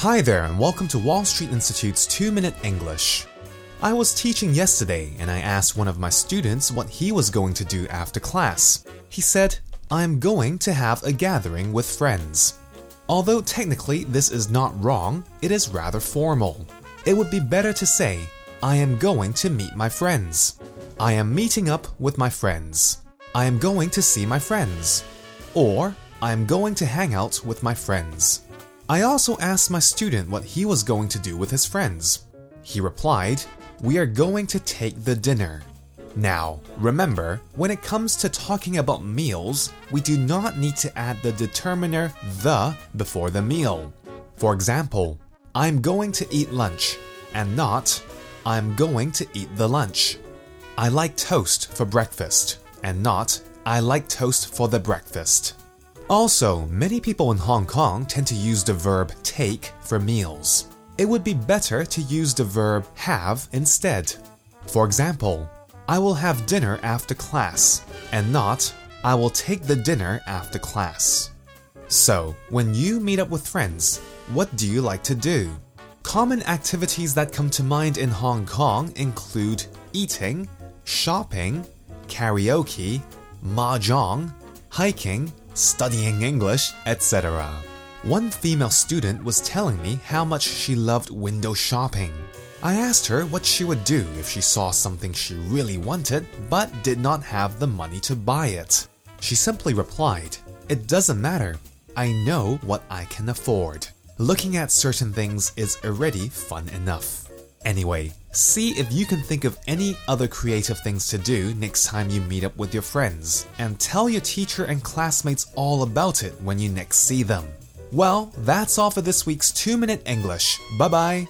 Hi there, and welcome to Wall Street Institute's 2 Minute English. I was teaching yesterday and I asked one of my students what he was going to do after class. He said, I'm going to have a gathering with friends. Although technically this is not wrong, it is rather formal. It would be better to say, I am going to meet my friends. I am meeting up with my friends. I am going to see my friends. Or, I am going to hang out with my friends. I also asked my student what he was going to do with his friends. He replied, We are going to take the dinner. Now, remember, when it comes to talking about meals, we do not need to add the determiner the before the meal. For example, I'm going to eat lunch, and not I'm going to eat the lunch. I like toast for breakfast, and not I like toast for the breakfast. Also, many people in Hong Kong tend to use the verb take for meals. It would be better to use the verb have instead. For example, I will have dinner after class, and not I will take the dinner after class. So, when you meet up with friends, what do you like to do? Common activities that come to mind in Hong Kong include eating, shopping, karaoke, mahjong, hiking, studying English, etc. One female student was telling me how much she loved window shopping. I asked her what she would do if she saw something she really wanted but did not have the money to buy it. She simply replied, It doesn't matter. I know what I can afford. Looking at certain things is already fun enough. Anyway, see if you can think of any other creative things to do next time you meet up with your friends, and tell your teacher and classmates all about it when you next see them. Well, that's all for this week's 2 Minute English. Bye bye.